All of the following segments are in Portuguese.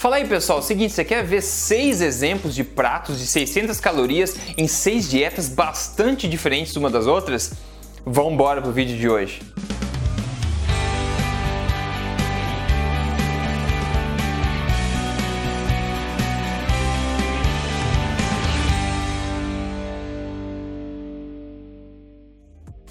Fala aí pessoal, seguinte, você quer ver seis exemplos de pratos de 600 calorias em seis dietas bastante diferentes uma das outras? Vamos embora pro vídeo de hoje.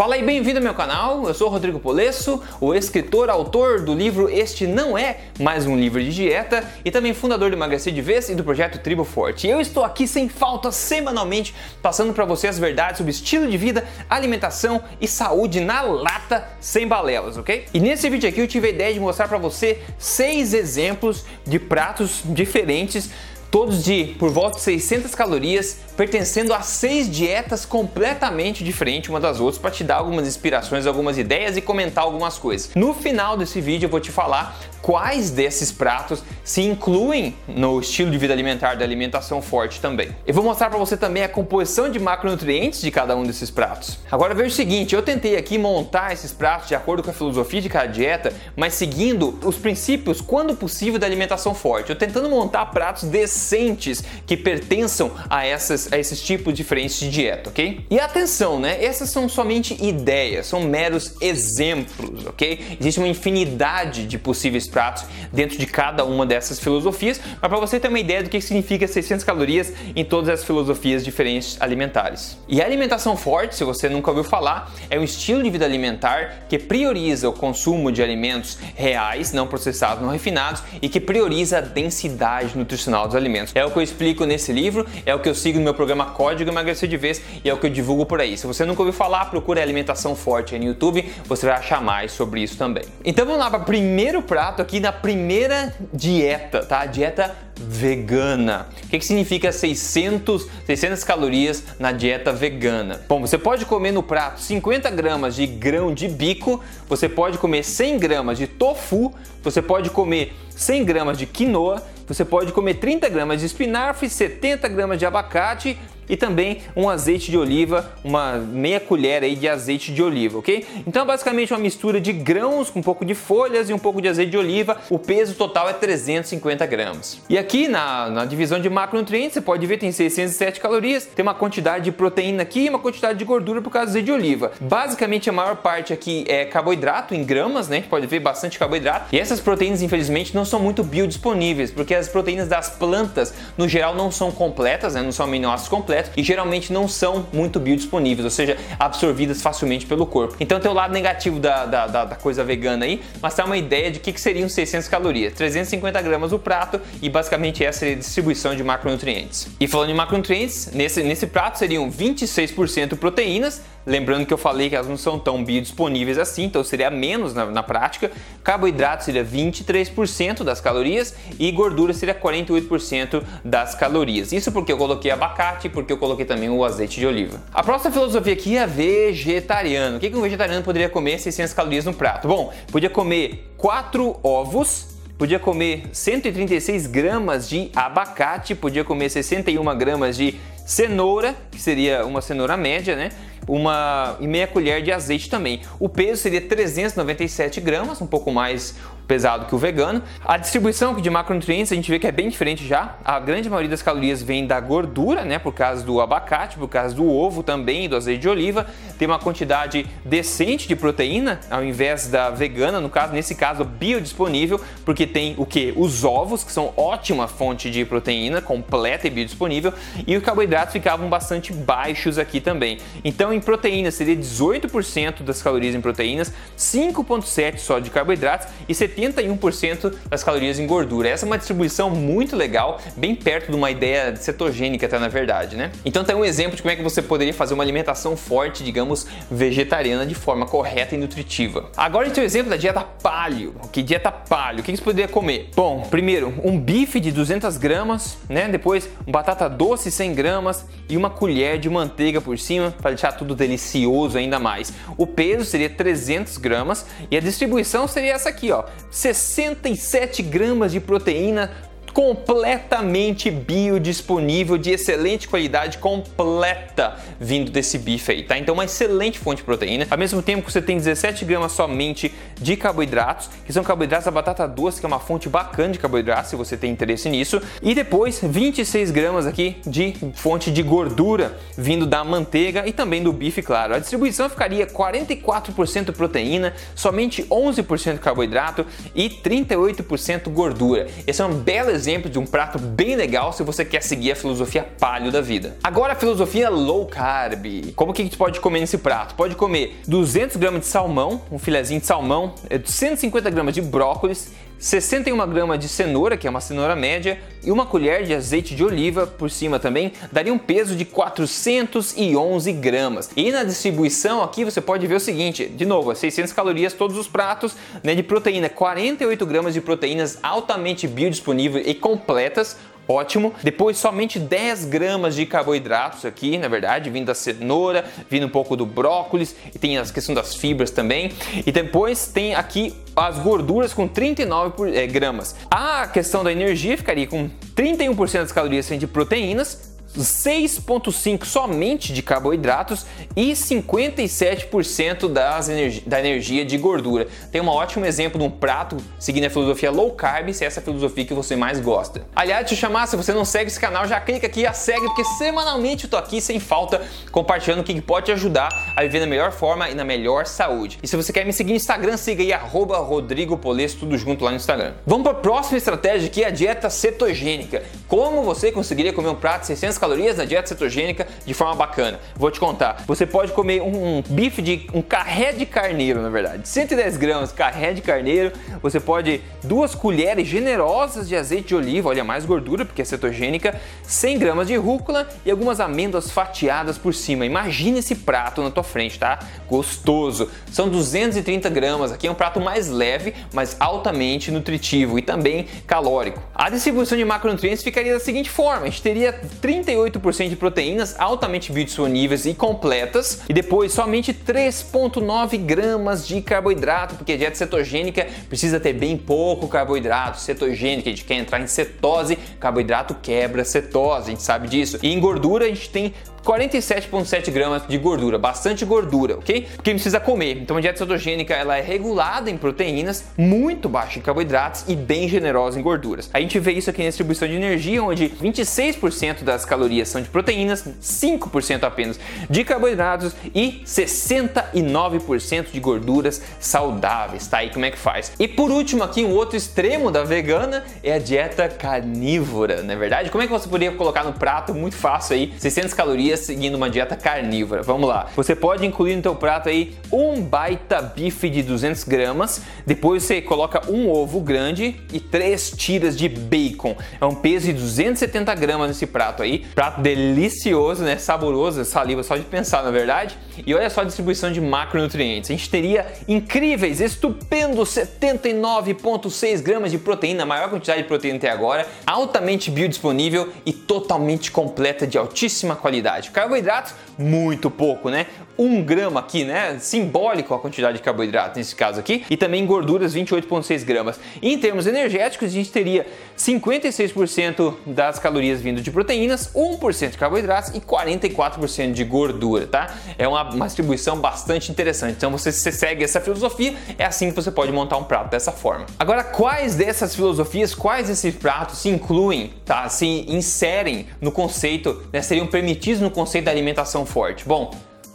Fala aí, bem-vindo ao meu canal. Eu sou Rodrigo Polesso, o escritor, autor do livro Este Não É Mais Um Livro de Dieta e também fundador do Emagrecer de Vez e do projeto Tribo Forte. Eu estou aqui sem falta semanalmente passando para você as verdades sobre estilo de vida, alimentação e saúde na lata sem balelas, ok? E nesse vídeo aqui eu tive a ideia de mostrar para você seis exemplos de pratos diferentes todos de por volta de 600 calorias, pertencendo a seis dietas completamente diferentes uma das outras, para te dar algumas inspirações, algumas ideias e comentar algumas coisas. No final desse vídeo eu vou te falar quais desses pratos se incluem no estilo de vida alimentar da alimentação forte também. Eu vou mostrar para você também a composição de macronutrientes de cada um desses pratos. Agora veja o seguinte, eu tentei aqui montar esses pratos de acordo com a filosofia de cada dieta, mas seguindo os princípios, quando possível, da alimentação forte. Eu tentando montar pratos decentes que pertençam a, essas, a esses tipos diferentes de dieta, ok? E atenção, né? Essas são somente ideias, são meros exemplos, ok? Existe uma infinidade de possíveis pratos dentro de cada uma dessas filosofias, mas para você ter uma ideia do que significa 600 calorias em todas as filosofias diferentes alimentares. E a alimentação forte, se você nunca ouviu falar, é um estilo de vida alimentar que prioriza o consumo de alimentos reais, não processados, não refinados e que prioriza a densidade nutricional dos alimentos. É o que eu explico nesse livro, é o que eu sigo no meu programa Código Emagrecer de Vez e é o que eu divulgo por aí. Se você nunca ouviu falar, procure alimentação forte aí no YouTube, você vai achar mais sobre isso também. Então vamos lá para o primeiro prato aqui na primeira dieta, tá? Dieta vegana. O que, que significa 600, 600 calorias na dieta vegana? Bom, você pode comer no prato 50 gramas de grão de bico, você pode comer 100 gramas de tofu, você pode comer 100 gramas de quinoa, você pode comer 30 gramas de espinafre, 70 gramas de abacate e também um azeite de oliva, uma meia colher aí de azeite de oliva, ok? Então basicamente uma mistura de grãos com um pouco de folhas e um pouco de azeite de oliva. O peso total é 350 gramas. E aqui na, na divisão de macronutrientes você pode ver tem 607 calorias, tem uma quantidade de proteína aqui e uma quantidade de gordura por causa do azeite de oliva. Basicamente a maior parte aqui é carboidrato em gramas, né? A gente pode ver bastante carboidrato. E essas proteínas infelizmente não são muito biodisponíveis, porque as proteínas das plantas no geral não são completas, né? Não são aminoácidos completos e geralmente não são muito biodisponíveis, ou seja, absorvidas facilmente pelo corpo. Então tem o lado negativo da, da, da, da coisa vegana aí, mas tem uma ideia de que, que seriam 600 calorias, 350 gramas o prato e basicamente essa é a distribuição de macronutrientes. E falando em macronutrientes, nesse, nesse prato seriam 26% proteínas, Lembrando que eu falei que elas não são tão biodisponíveis assim, então seria menos na, na prática. Carboidrato seria 23% das calorias e gordura seria 48% das calorias. Isso porque eu coloquei abacate porque eu coloquei também o azeite de oliva. A próxima filosofia aqui é vegetariano. O que, que um vegetariano poderia comer 600 calorias no prato? Bom, podia comer 4 ovos, podia comer 136 gramas de abacate, podia comer 61 gramas de cenoura, que seria uma cenoura média, né? Uma e meia colher de azeite também. O peso seria 397 gramas, um pouco mais pesado que o vegano. A distribuição de macronutrientes a gente vê que é bem diferente já. A grande maioria das calorias vem da gordura, né, por causa do abacate, por causa do ovo também, do azeite de oliva. Tem uma quantidade decente de proteína, ao invés da vegana, no caso, nesse caso, biodisponível, porque tem o que? Os ovos, que são ótima fonte de proteína, completa e biodisponível, e os carboidratos ficavam bastante baixos aqui também. Então, em proteínas seria 18% das calorias em proteínas, 5,7% só de carboidratos e 70 81% das calorias em gordura. Essa é uma distribuição muito legal, bem perto de uma ideia cetogênica até na verdade, né? Então tem um exemplo de como é que você poderia fazer uma alimentação forte, digamos, vegetariana de forma correta e nutritiva. Agora a gente tem o exemplo da dieta paleo. Que dieta paleo? O que você poderia comer? Bom, primeiro, um bife de 200 gramas, né? Depois, batata doce 100 gramas e uma colher de manteiga por cima para deixar tudo delicioso ainda mais. O peso seria 300 gramas e a distribuição seria essa aqui, ó: 67 gramas de proteína completamente biodisponível, de excelente qualidade completa vindo desse bife aí, tá? Então uma excelente fonte de proteína. Ao mesmo tempo que você tem 17 gramas somente de carboidratos, que são carboidratos da batata doce, que é uma fonte bacana de carboidratos, se você tem interesse nisso. E depois 26 gramas aqui de fonte de gordura vindo da manteiga e também do bife, claro. A distribuição ficaria 44% proteína, somente 11% carboidrato e 38% gordura. Esse é um belo exemplo de um prato bem legal se você quer seguir a filosofia paleo da vida. Agora a filosofia low carb. Como que a gente pode comer nesse prato? Pode comer 200 gramas de salmão, um filezinho de salmão, 150 é gramas de brócolis, 61 gramas de cenoura, que é uma cenoura média, e uma colher de azeite de oliva por cima também, daria um peso de 411 gramas. E na distribuição aqui você pode ver o seguinte, de novo, 600 calorias todos os pratos, né, de proteína, 48 gramas de proteínas altamente biodisponíveis e completas, ótimo. Depois somente 10 gramas de carboidratos aqui, na verdade, vindo da cenoura, vindo um pouco do brócolis e tem a questão das fibras também. E depois tem aqui as gorduras com 39 é, gramas. A questão da energia ficaria com 31% das calorias de proteínas, 6,5% somente de carboidratos e 57% das energi da energia de gordura. Tem um ótimo exemplo de um prato seguindo a filosofia low carb, se é essa filosofia que você mais gosta. Aliás, te chamar, se você não segue esse canal, já clica aqui e segue, porque semanalmente eu tô aqui sem falta compartilhando o que pode te ajudar a viver na melhor forma e na melhor saúde. E se você quer me seguir no Instagram, siga aí arroba Rodrigo Polesso, tudo junto lá no Instagram. Vamos para a próxima estratégia que é a dieta cetogênica. Como você conseguiria comer um prato de 600 calorias na dieta cetogênica de forma bacana. Vou te contar. Você pode comer um, um bife de um carré de carneiro, na verdade, 110 gramas carré de carneiro. Você pode duas colheres generosas de azeite de oliva, olha mais gordura porque é cetogênica, 100 gramas de rúcula e algumas amêndoas fatiadas por cima. Imagine esse prato na tua frente, tá? Gostoso. São 230 gramas. Aqui é um prato mais leve, mas altamente nutritivo e também calórico. A distribuição de macronutrientes ficaria da seguinte forma: a gente teria 38% 100% de proteínas altamente biodisponíveis e completas, e depois somente 3,9 gramas de carboidrato, porque a dieta cetogênica precisa ter bem pouco carboidrato. Cetogênica, a gente quer entrar em cetose, carboidrato quebra cetose, a gente sabe disso. E em gordura a gente tem 47,7 gramas de gordura, bastante gordura, ok? Porque precisa comer. Então a dieta cetogênica ela é regulada em proteínas, muito baixa em carboidratos e bem generosa em gorduras. A gente vê isso aqui na distribuição de energia, onde 26% das calorias são de proteínas, 5% apenas de carboidratos e 69% de gorduras saudáveis. Tá aí como é que faz. E por último aqui um outro extremo da vegana é a dieta carnívora, não é verdade? Como é que você poderia colocar no prato muito fácil aí 600 calorias seguindo uma dieta carnívora. Vamos lá. Você pode incluir no teu prato aí um baita bife de 200 gramas, depois você coloca um ovo grande e três tiras de bacon. É um peso de 270 gramas nesse prato aí. Prato delicioso, né? Saboroso, saliva só de pensar, na verdade. E olha só a distribuição de macronutrientes. A gente teria incríveis, estupendos 79,6 gramas de proteína, a maior quantidade de proteína até agora, altamente biodisponível e totalmente completa de altíssima qualidade quantidade. Carboidratos, muito pouco, né? Um grama aqui, né? Simbólico a quantidade de carboidrato nesse caso aqui. E também gorduras, 28,6 gramas. E em termos energéticos, a gente teria 56% das calorias vindo de proteínas, 1% de carboidratos e 44% de gordura, tá? É uma, uma distribuição bastante interessante. Então, você, você segue essa filosofia, é assim que você pode montar um prato dessa forma. Agora, quais dessas filosofias, quais desses pratos se incluem, tá? Se inserem no conceito, né? Seriam permitidos no conceito da alimentação forte? Bom,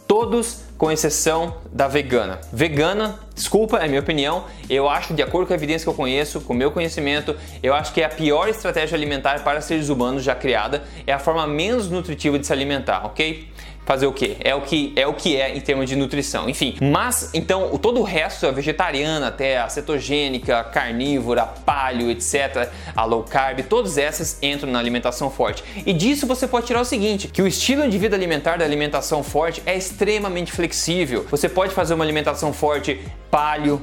todos com exceção da vegana. Vegana, desculpa, é minha opinião, eu acho, de acordo com a evidência que eu conheço, com o meu conhecimento, eu acho que é a pior estratégia alimentar para seres humanos já criada, é a forma menos nutritiva de se alimentar, ok? Fazer o que? É o que é o que é em termos de nutrição. Enfim, mas então todo o resto, a vegetariana, até a cetogênica, a carnívora, a paleo, etc, a low carb, todas essas entram na alimentação forte. E disso você pode tirar o seguinte, que o estilo de vida alimentar da alimentação forte é extremamente flexível. Você pode fazer uma alimentação forte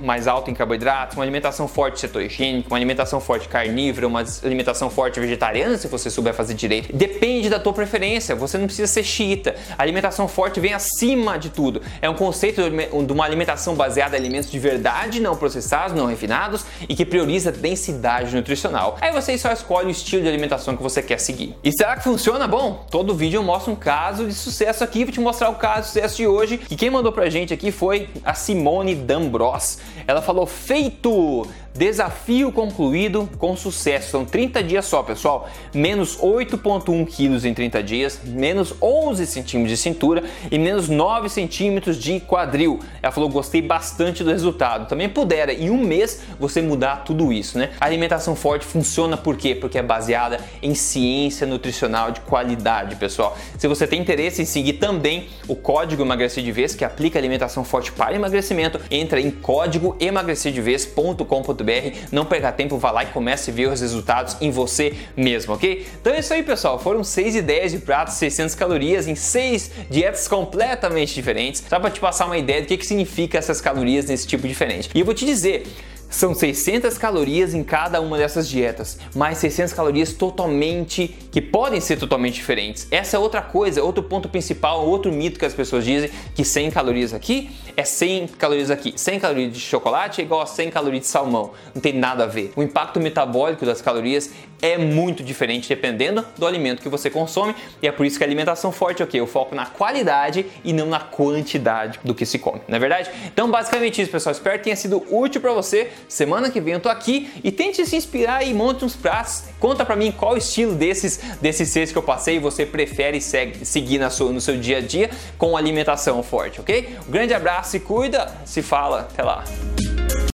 mais alto em carboidratos, uma alimentação forte cetogênica, uma alimentação forte carnívora, uma alimentação forte vegetariana, se você souber fazer direito. Depende da tua preferência, você não precisa ser xiita. A alimentação forte vem acima de tudo. É um conceito de uma alimentação baseada em alimentos de verdade, não processados, não refinados e que prioriza densidade nutricional. Aí você só escolhe o estilo de alimentação que você quer seguir. E será que funciona? Bom, todo vídeo eu mostro um caso de sucesso aqui, vou te mostrar o caso de sucesso de hoje. E quem mandou pra gente aqui foi a Simone D'Ambros. Ela falou: "Feito! Desafio concluído com sucesso. São 30 dias só, pessoal. Menos 8,1 quilos em 30 dias, menos 11 centímetros de cintura e menos 9 centímetros de quadril. Ela falou: gostei bastante do resultado. Também pudera em um mês você mudar tudo isso, né? A alimentação forte funciona por quê? Porque é baseada em ciência nutricional de qualidade, pessoal. Se você tem interesse em seguir também o código emagrecer de vez, que aplica alimentação forte para emagrecimento, entra em código emagrecerdevez.com.br não perca tempo, vá lá e comece a ver os resultados em você mesmo, ok? Então é isso aí, pessoal. Foram 6 ideias de pratos, 600 calorias em 6 dietas completamente diferentes, só para te passar uma ideia do que, que significa essas calorias nesse tipo diferente. E eu vou te dizer, são 600 calorias em cada uma dessas dietas, mais 600 calorias totalmente que podem ser totalmente diferentes. Essa é outra coisa, outro ponto principal, outro mito que as pessoas dizem que 100 calorias aqui é 100 calorias aqui. 100 calorias de chocolate é igual a 100 calorias de salmão. Não tem nada a ver. O impacto metabólico das calorias é muito diferente dependendo do alimento que você consome e é por isso que a alimentação forte é o que? Eu foco na qualidade e não na quantidade do que se come, não é verdade? Então, basicamente isso, pessoal. Espero que tenha sido útil para você. Semana que vem eu tô aqui e tente se inspirar e monte uns pratos. Conta para mim qual estilo desses desses seis que eu passei você prefere segue, seguir na sua, no seu dia a dia com alimentação forte, ok? Um grande abraço e cuida. Se fala. Até lá.